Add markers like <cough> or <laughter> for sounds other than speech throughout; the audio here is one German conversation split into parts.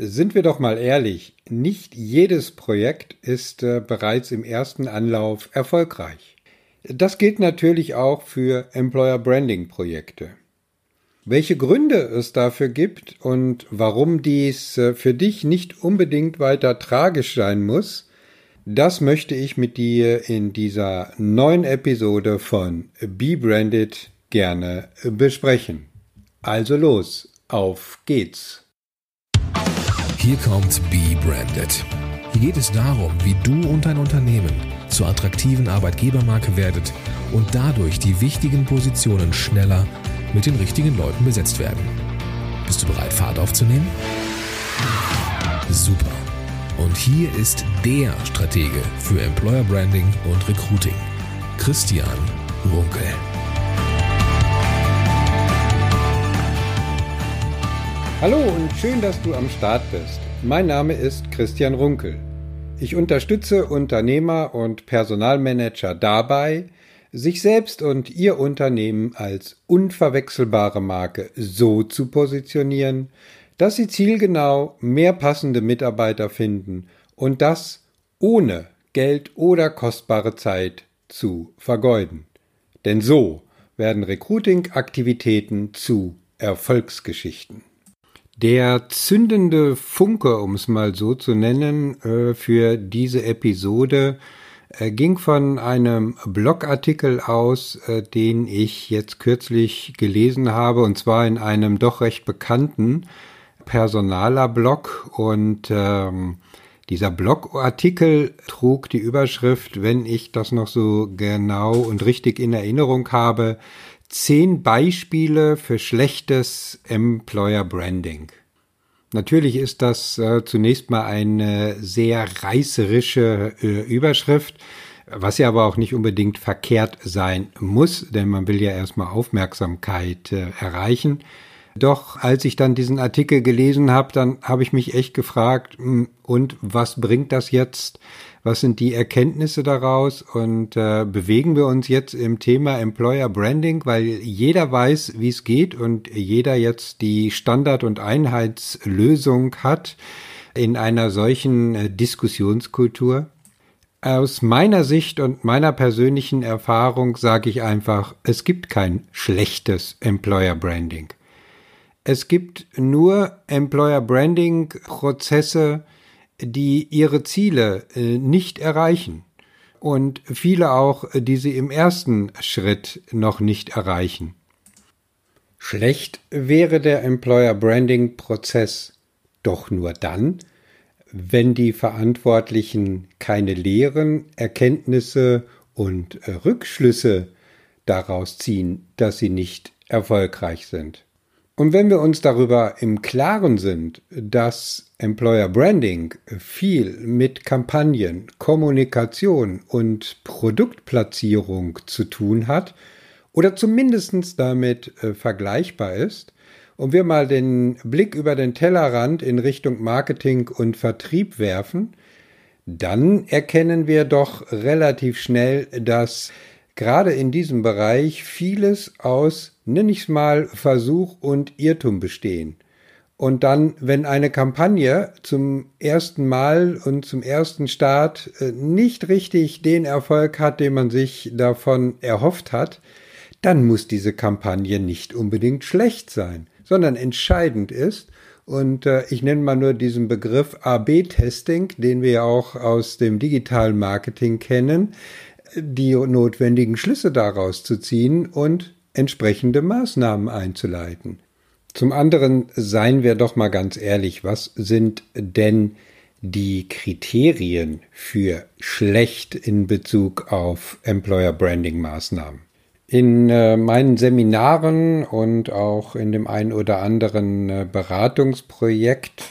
Sind wir doch mal ehrlich, nicht jedes Projekt ist äh, bereits im ersten Anlauf erfolgreich. Das gilt natürlich auch für Employer Branding Projekte. Welche Gründe es dafür gibt und warum dies äh, für dich nicht unbedingt weiter tragisch sein muss, das möchte ich mit dir in dieser neuen Episode von Be Branded gerne besprechen. Also los, auf geht's! Hier kommt Be Branded. Hier geht es darum, wie du und dein Unternehmen zur attraktiven Arbeitgebermarke werdet und dadurch die wichtigen Positionen schneller mit den richtigen Leuten besetzt werden. Bist du bereit, Fahrt aufzunehmen? Super. Und hier ist der Stratege für Employer Branding und Recruiting, Christian Runkel. Hallo und schön, dass du am Start bist. Mein Name ist Christian Runkel. Ich unterstütze Unternehmer und Personalmanager dabei, sich selbst und ihr Unternehmen als unverwechselbare Marke so zu positionieren, dass sie zielgenau mehr passende Mitarbeiter finden und das ohne Geld oder kostbare Zeit zu vergeuden. Denn so werden Recruiting-Aktivitäten zu Erfolgsgeschichten. Der zündende Funke, um es mal so zu nennen, äh, für diese Episode äh, ging von einem Blogartikel aus, äh, den ich jetzt kürzlich gelesen habe, und zwar in einem doch recht bekannten Personaler-Blog. Und ähm, dieser Blogartikel trug die Überschrift, wenn ich das noch so genau und richtig in Erinnerung habe, zehn Beispiele für schlechtes Employer Branding. Natürlich ist das äh, zunächst mal eine sehr reißerische äh, Überschrift, was ja aber auch nicht unbedingt verkehrt sein muss, denn man will ja erstmal Aufmerksamkeit äh, erreichen. Doch als ich dann diesen Artikel gelesen habe, dann habe ich mich echt gefragt, hm, und was bringt das jetzt was sind die Erkenntnisse daraus und äh, bewegen wir uns jetzt im Thema Employer Branding, weil jeder weiß, wie es geht und jeder jetzt die Standard- und Einheitslösung hat in einer solchen äh, Diskussionskultur? Aus meiner Sicht und meiner persönlichen Erfahrung sage ich einfach, es gibt kein schlechtes Employer Branding. Es gibt nur Employer Branding Prozesse, die ihre Ziele äh, nicht erreichen und viele auch, äh, die sie im ersten Schritt noch nicht erreichen. Schlecht wäre der Employer Branding Prozess doch nur dann, wenn die Verantwortlichen keine Lehren, Erkenntnisse und äh, Rückschlüsse daraus ziehen, dass sie nicht erfolgreich sind. Und wenn wir uns darüber im Klaren sind, dass Employer Branding viel mit Kampagnen, Kommunikation und Produktplatzierung zu tun hat oder zumindest damit äh, vergleichbar ist, und wir mal den Blick über den Tellerrand in Richtung Marketing und Vertrieb werfen, dann erkennen wir doch relativ schnell, dass gerade in diesem Bereich vieles aus nenne ich es mal, Versuch und Irrtum bestehen. Und dann, wenn eine Kampagne zum ersten Mal und zum ersten Start äh, nicht richtig den Erfolg hat, den man sich davon erhofft hat, dann muss diese Kampagne nicht unbedingt schlecht sein, sondern entscheidend ist, und äh, ich nenne mal nur diesen Begriff AB-Testing, den wir ja auch aus dem digitalen Marketing kennen, die notwendigen Schlüsse daraus zu ziehen und entsprechende Maßnahmen einzuleiten. Zum anderen seien wir doch mal ganz ehrlich, was sind denn die Kriterien für schlecht in Bezug auf Employer Branding Maßnahmen? In äh, meinen Seminaren und auch in dem einen oder anderen äh, Beratungsprojekt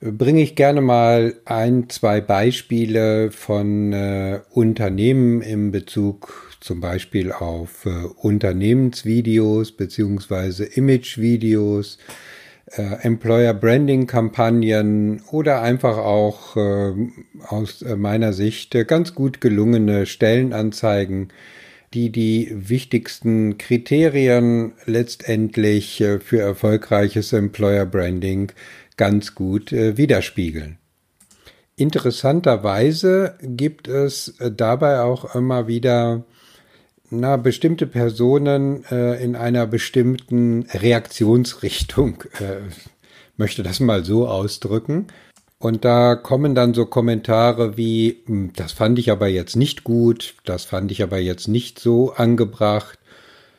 bringe ich gerne mal ein, zwei Beispiele von äh, Unternehmen im Bezug zum Beispiel auf äh, Unternehmensvideos beziehungsweise Imagevideos, äh, Employer Branding Kampagnen oder einfach auch äh, aus äh, meiner Sicht äh, ganz gut gelungene Stellenanzeigen, die die wichtigsten Kriterien letztendlich für erfolgreiches Employer Branding ganz gut äh, widerspiegeln. Interessanterweise gibt es äh, dabei auch immer wieder na, bestimmte Personen äh, in einer bestimmten Reaktionsrichtung, <laughs> äh, möchte das mal so ausdrücken. Und da kommen dann so Kommentare wie, hm, das fand ich aber jetzt nicht gut, das fand ich aber jetzt nicht so angebracht,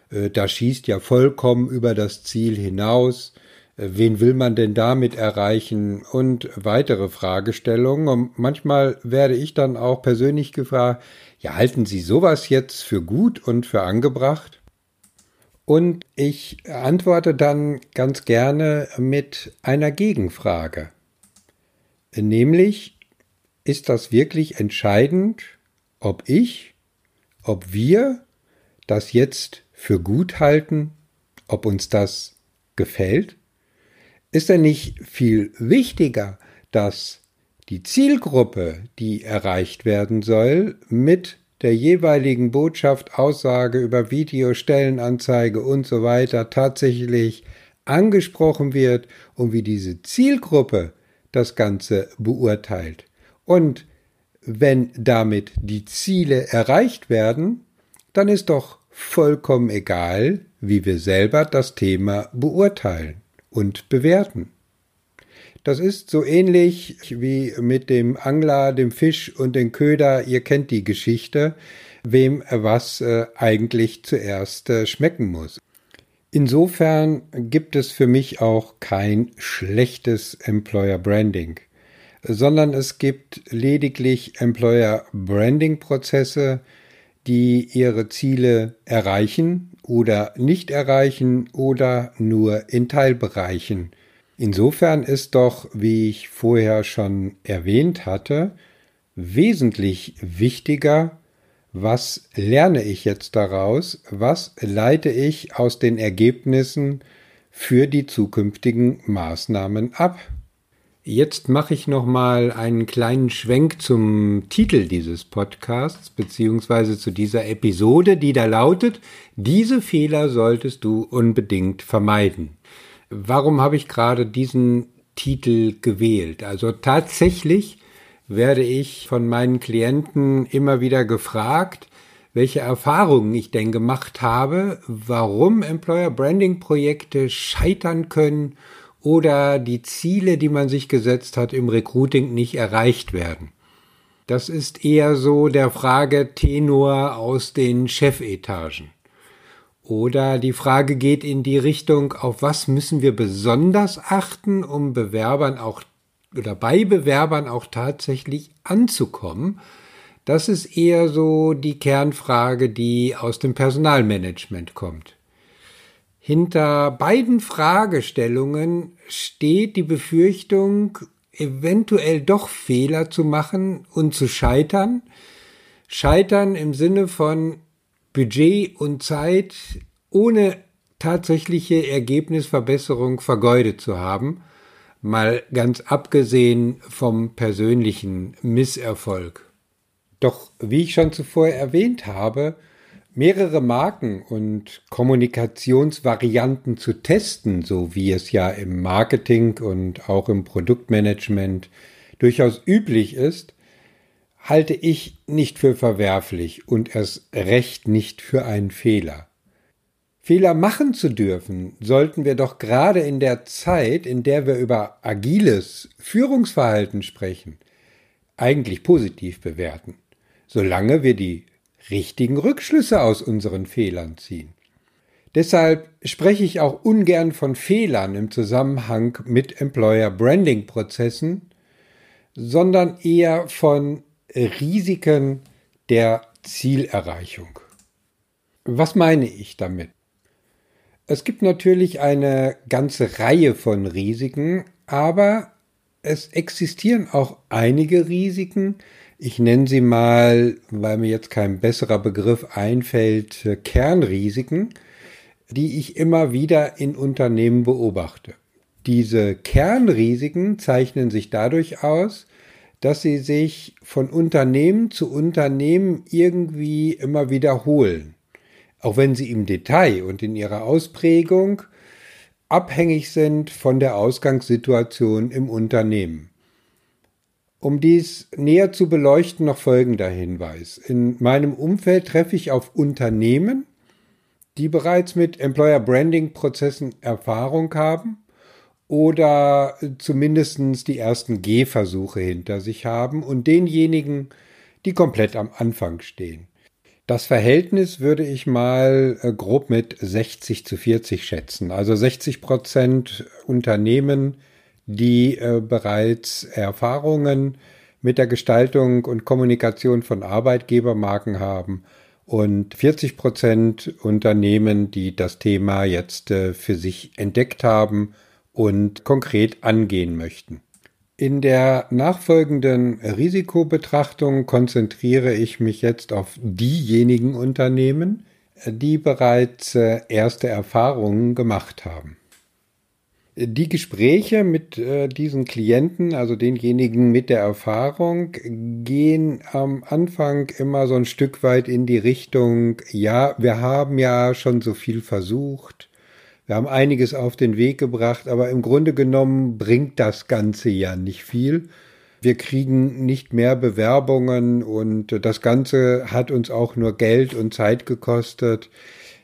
äh, da schießt ja vollkommen über das Ziel hinaus, wen will man denn damit erreichen und weitere Fragestellungen. Und manchmal werde ich dann auch persönlich gefragt, ja, halten Sie sowas jetzt für gut und für angebracht? Und ich antworte dann ganz gerne mit einer Gegenfrage. Nämlich, ist das wirklich entscheidend, ob ich, ob wir das jetzt für gut halten, ob uns das gefällt? Ist denn nicht viel wichtiger, dass die Zielgruppe, die erreicht werden soll, mit der jeweiligen Botschaft, Aussage über Video, Stellenanzeige und so weiter tatsächlich angesprochen wird und wie diese Zielgruppe das Ganze beurteilt. Und wenn damit die Ziele erreicht werden, dann ist doch vollkommen egal, wie wir selber das Thema beurteilen und bewerten. Das ist so ähnlich wie mit dem Angler, dem Fisch und dem Köder. Ihr kennt die Geschichte, wem was äh, eigentlich zuerst äh, schmecken muss. Insofern gibt es für mich auch kein schlechtes Employer Branding, sondern es gibt lediglich Employer Branding Prozesse, die ihre Ziele erreichen oder nicht erreichen oder nur in Teilbereichen Insofern ist doch, wie ich vorher schon erwähnt hatte, wesentlich wichtiger, was lerne ich jetzt daraus, was leite ich aus den Ergebnissen für die zukünftigen Maßnahmen ab. Jetzt mache ich noch mal einen kleinen Schwenk zum Titel dieses Podcasts beziehungsweise zu dieser Episode, die da lautet: Diese Fehler solltest du unbedingt vermeiden. Warum habe ich gerade diesen Titel gewählt? Also tatsächlich werde ich von meinen Klienten immer wieder gefragt, welche Erfahrungen ich denn gemacht habe, warum Employer Branding Projekte scheitern können oder die Ziele, die man sich gesetzt hat, im Recruiting nicht erreicht werden. Das ist eher so der Fragetenor aus den Chefetagen. Oder die Frage geht in die Richtung, auf was müssen wir besonders achten, um Bewerbern auch oder bei Bewerbern auch tatsächlich anzukommen. Das ist eher so die Kernfrage, die aus dem Personalmanagement kommt. Hinter beiden Fragestellungen steht die Befürchtung, eventuell doch Fehler zu machen und zu scheitern. Scheitern im Sinne von Budget und Zeit ohne tatsächliche Ergebnisverbesserung vergeudet zu haben, mal ganz abgesehen vom persönlichen Misserfolg. Doch wie ich schon zuvor erwähnt habe, mehrere Marken und Kommunikationsvarianten zu testen, so wie es ja im Marketing und auch im Produktmanagement durchaus üblich ist, halte ich nicht für verwerflich und erst recht nicht für einen Fehler. Fehler machen zu dürfen, sollten wir doch gerade in der Zeit, in der wir über agiles Führungsverhalten sprechen, eigentlich positiv bewerten, solange wir die richtigen Rückschlüsse aus unseren Fehlern ziehen. Deshalb spreche ich auch ungern von Fehlern im Zusammenhang mit Employer Branding Prozessen, sondern eher von Risiken der Zielerreichung. Was meine ich damit? Es gibt natürlich eine ganze Reihe von Risiken, aber es existieren auch einige Risiken. Ich nenne sie mal, weil mir jetzt kein besserer Begriff einfällt, Kernrisiken, die ich immer wieder in Unternehmen beobachte. Diese Kernrisiken zeichnen sich dadurch aus, dass sie sich von Unternehmen zu Unternehmen irgendwie immer wiederholen. Auch wenn sie im Detail und in ihrer Ausprägung abhängig sind von der Ausgangssituation im Unternehmen. Um dies näher zu beleuchten, noch folgender Hinweis. In meinem Umfeld treffe ich auf Unternehmen, die bereits mit Employer Branding Prozessen Erfahrung haben oder zumindest die ersten Gehversuche hinter sich haben und denjenigen, die komplett am Anfang stehen. Das Verhältnis würde ich mal äh, grob mit 60 zu 40 schätzen. Also 60 Prozent Unternehmen, die äh, bereits Erfahrungen mit der Gestaltung und Kommunikation von Arbeitgebermarken haben und 40 Prozent Unternehmen, die das Thema jetzt äh, für sich entdeckt haben und konkret angehen möchten. In der nachfolgenden Risikobetrachtung konzentriere ich mich jetzt auf diejenigen Unternehmen, die bereits äh, erste Erfahrungen gemacht haben. Die Gespräche mit äh, diesen Klienten, also denjenigen mit der Erfahrung, gehen am Anfang immer so ein Stück weit in die Richtung, ja, wir haben ja schon so viel versucht, wir haben einiges auf den Weg gebracht, aber im Grunde genommen bringt das Ganze ja nicht viel. Wir kriegen nicht mehr Bewerbungen und das Ganze hat uns auch nur Geld und Zeit gekostet.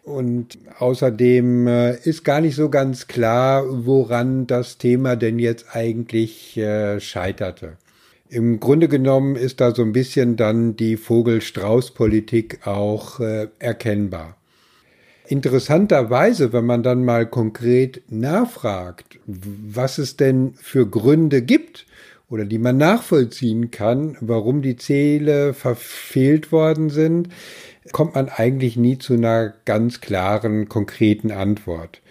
Und außerdem äh, ist gar nicht so ganz klar, woran das Thema denn jetzt eigentlich äh, scheiterte. Im Grunde genommen ist da so ein bisschen dann die Vogel-Strauß-Politik auch äh, erkennbar. Interessanterweise, wenn man dann mal konkret nachfragt, was es denn für Gründe gibt oder die man nachvollziehen kann, warum die Ziele verfehlt worden sind, kommt man eigentlich nie zu einer ganz klaren, konkreten Antwort.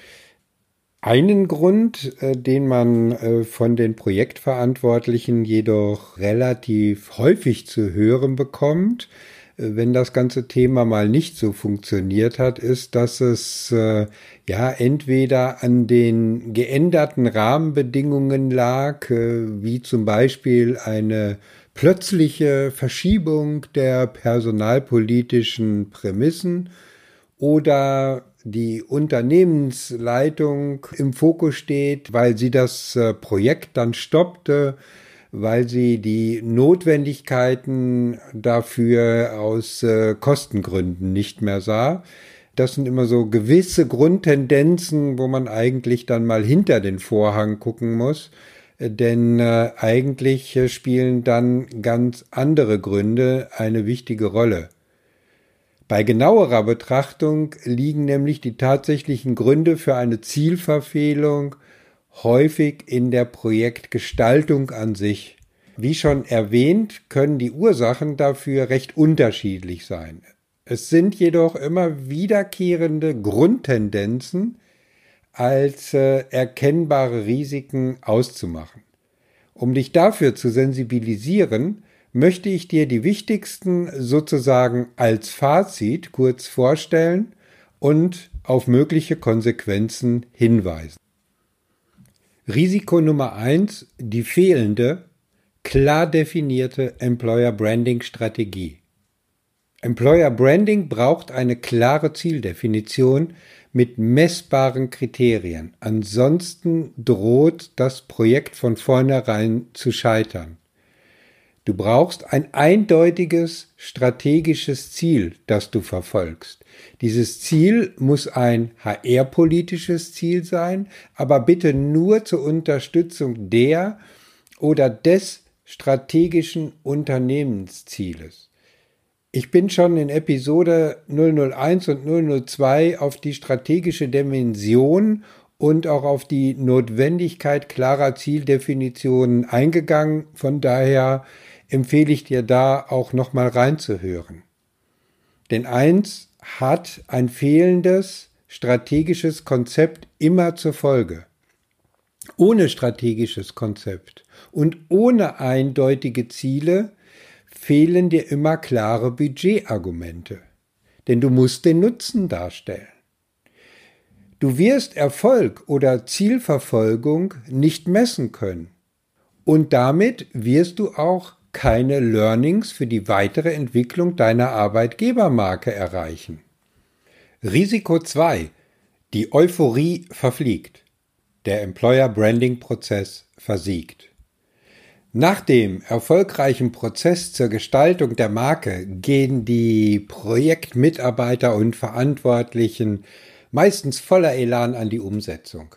Einen Grund, äh, den man äh, von den Projektverantwortlichen jedoch relativ häufig zu hören bekommt, wenn das ganze Thema mal nicht so funktioniert hat, ist, dass es äh, ja entweder an den geänderten Rahmenbedingungen lag, äh, wie zum Beispiel eine plötzliche Verschiebung der personalpolitischen Prämissen oder die Unternehmensleitung im Fokus steht, weil sie das äh, Projekt dann stoppte, weil sie die Notwendigkeiten dafür aus äh, Kostengründen nicht mehr sah. Das sind immer so gewisse Grundtendenzen, wo man eigentlich dann mal hinter den Vorhang gucken muss, denn äh, eigentlich äh, spielen dann ganz andere Gründe eine wichtige Rolle. Bei genauerer Betrachtung liegen nämlich die tatsächlichen Gründe für eine Zielverfehlung häufig in der Projektgestaltung an sich. Wie schon erwähnt, können die Ursachen dafür recht unterschiedlich sein. Es sind jedoch immer wiederkehrende Grundtendenzen als äh, erkennbare Risiken auszumachen. Um dich dafür zu sensibilisieren, möchte ich dir die wichtigsten sozusagen als Fazit kurz vorstellen und auf mögliche Konsequenzen hinweisen. Risiko Nummer eins: die fehlende, klar definierte Employer Branding Strategie. Employer Branding braucht eine klare Zieldefinition mit messbaren Kriterien. Ansonsten droht das Projekt von vornherein zu scheitern. Du brauchst ein eindeutiges strategisches Ziel, das du verfolgst. Dieses Ziel muss ein HR-politisches Ziel sein, aber bitte nur zur Unterstützung der oder des strategischen Unternehmenszieles. Ich bin schon in Episode 001 und 002 auf die strategische Dimension und auch auf die Notwendigkeit klarer Zieldefinitionen eingegangen. Von daher empfehle ich dir da auch nochmal reinzuhören. Denn eins hat ein fehlendes strategisches Konzept immer zur Folge. Ohne strategisches Konzept und ohne eindeutige Ziele fehlen dir immer klare Budgetargumente. Denn du musst den Nutzen darstellen. Du wirst Erfolg oder Zielverfolgung nicht messen können. Und damit wirst du auch keine Learnings für die weitere Entwicklung deiner Arbeitgebermarke erreichen. Risiko 2. Die Euphorie verfliegt. Der Employer Branding Prozess versiegt. Nach dem erfolgreichen Prozess zur Gestaltung der Marke gehen die Projektmitarbeiter und Verantwortlichen meistens voller Elan an die Umsetzung.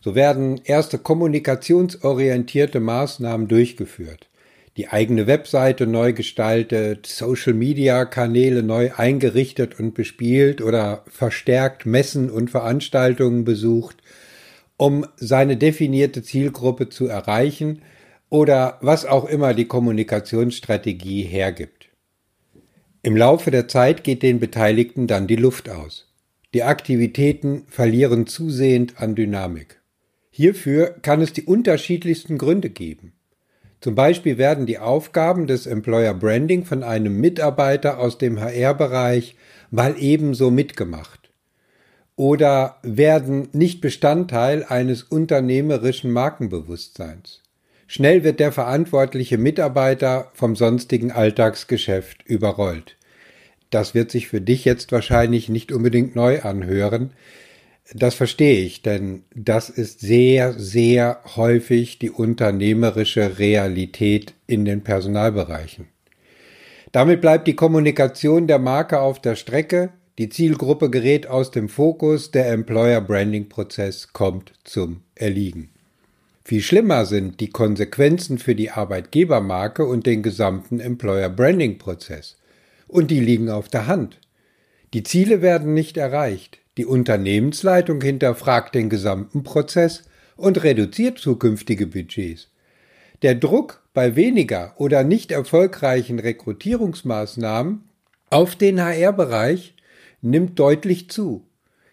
So werden erste kommunikationsorientierte Maßnahmen durchgeführt. Die eigene Webseite neu gestaltet, Social-Media-Kanäle neu eingerichtet und bespielt oder verstärkt Messen und Veranstaltungen besucht, um seine definierte Zielgruppe zu erreichen oder was auch immer die Kommunikationsstrategie hergibt. Im Laufe der Zeit geht den Beteiligten dann die Luft aus. Die Aktivitäten verlieren zusehend an Dynamik. Hierfür kann es die unterschiedlichsten Gründe geben. Zum Beispiel werden die Aufgaben des Employer Branding von einem Mitarbeiter aus dem HR-Bereich mal ebenso mitgemacht oder werden nicht Bestandteil eines unternehmerischen Markenbewusstseins. Schnell wird der verantwortliche Mitarbeiter vom sonstigen Alltagsgeschäft überrollt. Das wird sich für dich jetzt wahrscheinlich nicht unbedingt neu anhören. Das verstehe ich, denn das ist sehr, sehr häufig die unternehmerische Realität in den Personalbereichen. Damit bleibt die Kommunikation der Marke auf der Strecke, die Zielgruppe gerät aus dem Fokus, der Employer Branding Prozess kommt zum Erliegen. Viel schlimmer sind die Konsequenzen für die Arbeitgebermarke und den gesamten Employer Branding Prozess. Und die liegen auf der Hand. Die Ziele werden nicht erreicht. Die Unternehmensleitung hinterfragt den gesamten Prozess und reduziert zukünftige Budgets. Der Druck bei weniger oder nicht erfolgreichen Rekrutierungsmaßnahmen auf den HR-Bereich nimmt deutlich zu.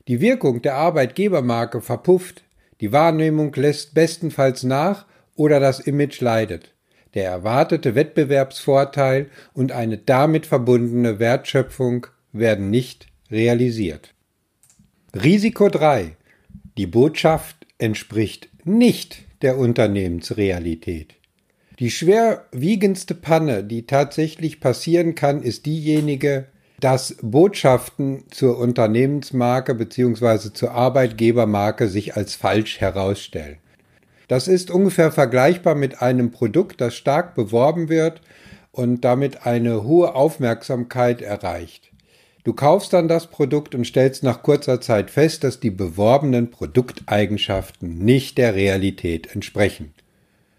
Die Wirkung der Arbeitgebermarke verpufft, die Wahrnehmung lässt bestenfalls nach oder das Image leidet. Der erwartete Wettbewerbsvorteil und eine damit verbundene Wertschöpfung werden nicht realisiert. Risiko 3. Die Botschaft entspricht nicht der Unternehmensrealität. Die schwerwiegendste Panne, die tatsächlich passieren kann, ist diejenige, dass Botschaften zur Unternehmensmarke bzw. zur Arbeitgebermarke sich als falsch herausstellen. Das ist ungefähr vergleichbar mit einem Produkt, das stark beworben wird und damit eine hohe Aufmerksamkeit erreicht. Du kaufst dann das Produkt und stellst nach kurzer Zeit fest, dass die beworbenen Produkteigenschaften nicht der Realität entsprechen.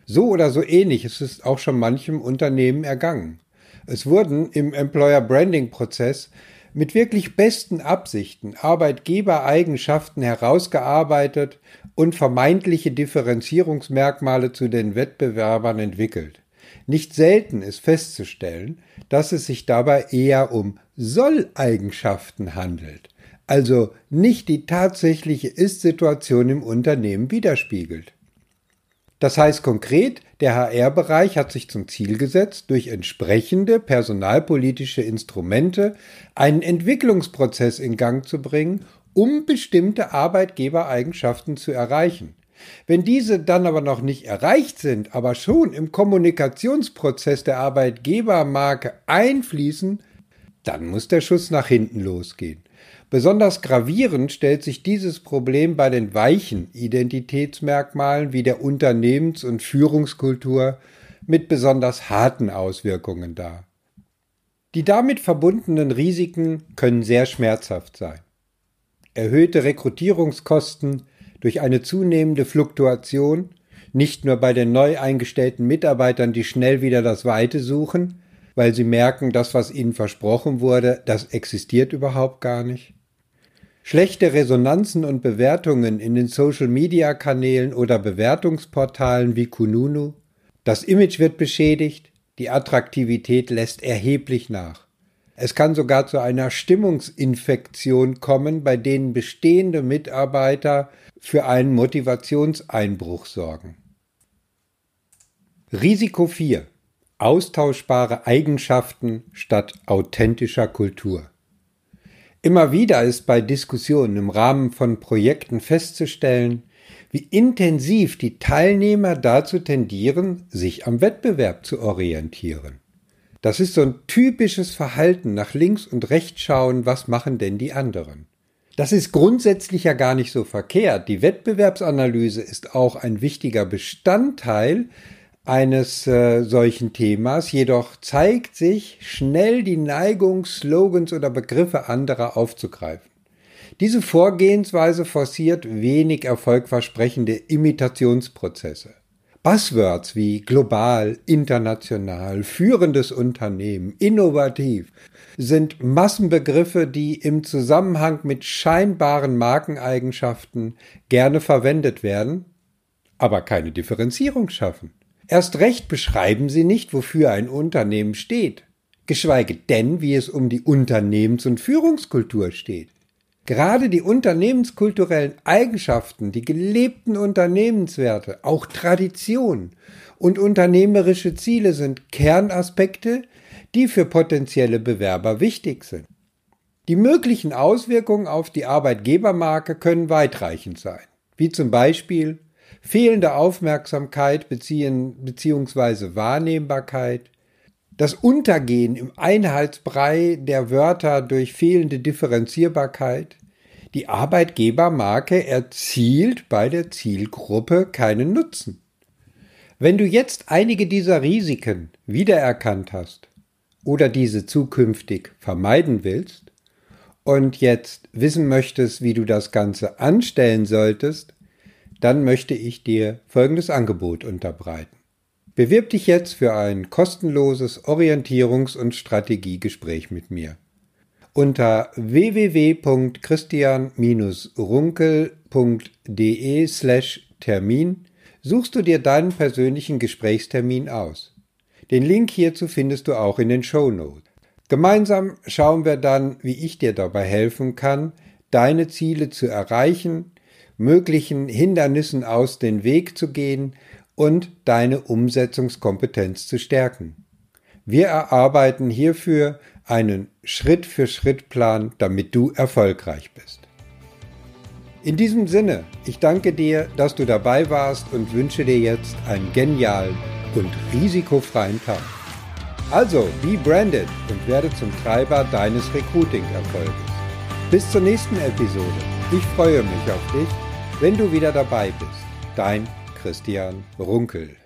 So oder so ähnlich ist es auch schon manchem Unternehmen ergangen. Es wurden im Employer Branding Prozess mit wirklich besten Absichten Arbeitgebereigenschaften herausgearbeitet und vermeintliche Differenzierungsmerkmale zu den Wettbewerbern entwickelt. Nicht selten ist festzustellen, dass es sich dabei eher um Solleigenschaften handelt, also nicht die tatsächliche Ist-Situation im Unternehmen widerspiegelt. Das heißt konkret, der HR-Bereich hat sich zum Ziel gesetzt, durch entsprechende personalpolitische Instrumente einen Entwicklungsprozess in Gang zu bringen, um bestimmte Arbeitgebereigenschaften zu erreichen. Wenn diese dann aber noch nicht erreicht sind, aber schon im Kommunikationsprozess der Arbeitgebermarke einfließen, dann muss der Schuss nach hinten losgehen. Besonders gravierend stellt sich dieses Problem bei den weichen Identitätsmerkmalen wie der Unternehmens- und Führungskultur mit besonders harten Auswirkungen dar. Die damit verbundenen Risiken können sehr schmerzhaft sein. Erhöhte Rekrutierungskosten durch eine zunehmende Fluktuation, nicht nur bei den neu eingestellten Mitarbeitern, die schnell wieder das Weite suchen, weil sie merken, das, was ihnen versprochen wurde, das existiert überhaupt gar nicht. Schlechte Resonanzen und Bewertungen in den Social-Media-Kanälen oder Bewertungsportalen wie Kununu. Das Image wird beschädigt, die Attraktivität lässt erheblich nach. Es kann sogar zu einer Stimmungsinfektion kommen, bei denen bestehende Mitarbeiter für einen Motivationseinbruch sorgen. Risiko 4. Austauschbare Eigenschaften statt authentischer Kultur. Immer wieder ist bei Diskussionen im Rahmen von Projekten festzustellen, wie intensiv die Teilnehmer dazu tendieren, sich am Wettbewerb zu orientieren. Das ist so ein typisches Verhalten nach links und rechts schauen, was machen denn die anderen. Das ist grundsätzlich ja gar nicht so verkehrt. Die Wettbewerbsanalyse ist auch ein wichtiger Bestandteil eines äh, solchen Themas, jedoch zeigt sich schnell die Neigung, Slogans oder Begriffe anderer aufzugreifen. Diese Vorgehensweise forciert wenig erfolgversprechende Imitationsprozesse. Buzzwords wie global, international, führendes Unternehmen, innovativ sind Massenbegriffe, die im Zusammenhang mit scheinbaren Markeneigenschaften gerne verwendet werden, aber keine Differenzierung schaffen. Erst recht beschreiben sie nicht, wofür ein Unternehmen steht, geschweige denn, wie es um die Unternehmens- und Führungskultur steht. Gerade die unternehmenskulturellen Eigenschaften, die gelebten Unternehmenswerte, auch Tradition und unternehmerische Ziele sind Kernaspekte, die für potenzielle Bewerber wichtig sind. Die möglichen Auswirkungen auf die Arbeitgebermarke können weitreichend sein, wie zum Beispiel fehlende Aufmerksamkeit bzw. Wahrnehmbarkeit, das Untergehen im Einheitsbrei der Wörter durch fehlende Differenzierbarkeit, die Arbeitgebermarke erzielt bei der Zielgruppe keinen Nutzen. Wenn du jetzt einige dieser Risiken wiedererkannt hast oder diese zukünftig vermeiden willst und jetzt wissen möchtest, wie du das Ganze anstellen solltest, dann möchte ich dir folgendes Angebot unterbreiten. Bewirb dich jetzt für ein kostenloses Orientierungs- und Strategiegespräch mit mir. Unter www.christian-runkel.de slash Termin suchst du dir deinen persönlichen Gesprächstermin aus. Den Link hierzu findest du auch in den Show Notes. Gemeinsam schauen wir dann, wie ich dir dabei helfen kann, deine Ziele zu erreichen möglichen Hindernissen aus den Weg zu gehen und deine Umsetzungskompetenz zu stärken. Wir erarbeiten hierfür einen Schritt-für-Schritt-Plan, damit du erfolgreich bist. In diesem Sinne, ich danke dir, dass du dabei warst und wünsche dir jetzt einen genialen und risikofreien Tag. Also, be branded und werde zum Treiber deines Recruiting-Erfolges. Bis zur nächsten Episode. Ich freue mich auf dich wenn du wieder dabei bist. Dein Christian Runkel.